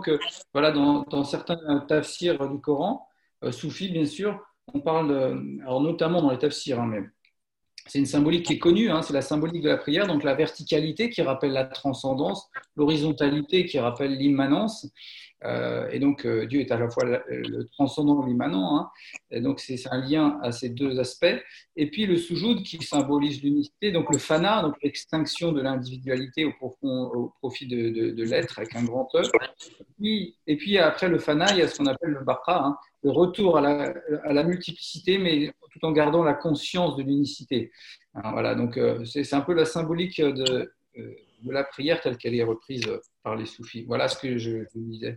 que voilà, dans, certains tafsirs du Coran, soufis bien sûr, on parle, alors notamment dans les tafsirs, hein, mais c'est une symbolique qui est connue, hein, c'est la symbolique de la prière, donc la verticalité qui rappelle la transcendance, l'horizontalité qui rappelle l'immanence. Euh, et donc euh, Dieu est à la fois le, transcendant et l'immanent. Hein, et donc c'est un lien à ces deux aspects. Et puis le soujoud qui symbolise l'unicité, donc le fana, donc l'extinction de l'individualité au, profit de, l'être avec un grand E. Et puis, après le fana, il y a ce qu'on appelle le baqa, hein, le retour à la, à la, multiplicité, mais tout en gardant la conscience de l'unicité. voilà, donc euh, c'est un peu la symbolique de, de la prière telle qu'elle est reprise par les soufis. Voilà ce que je, je disais.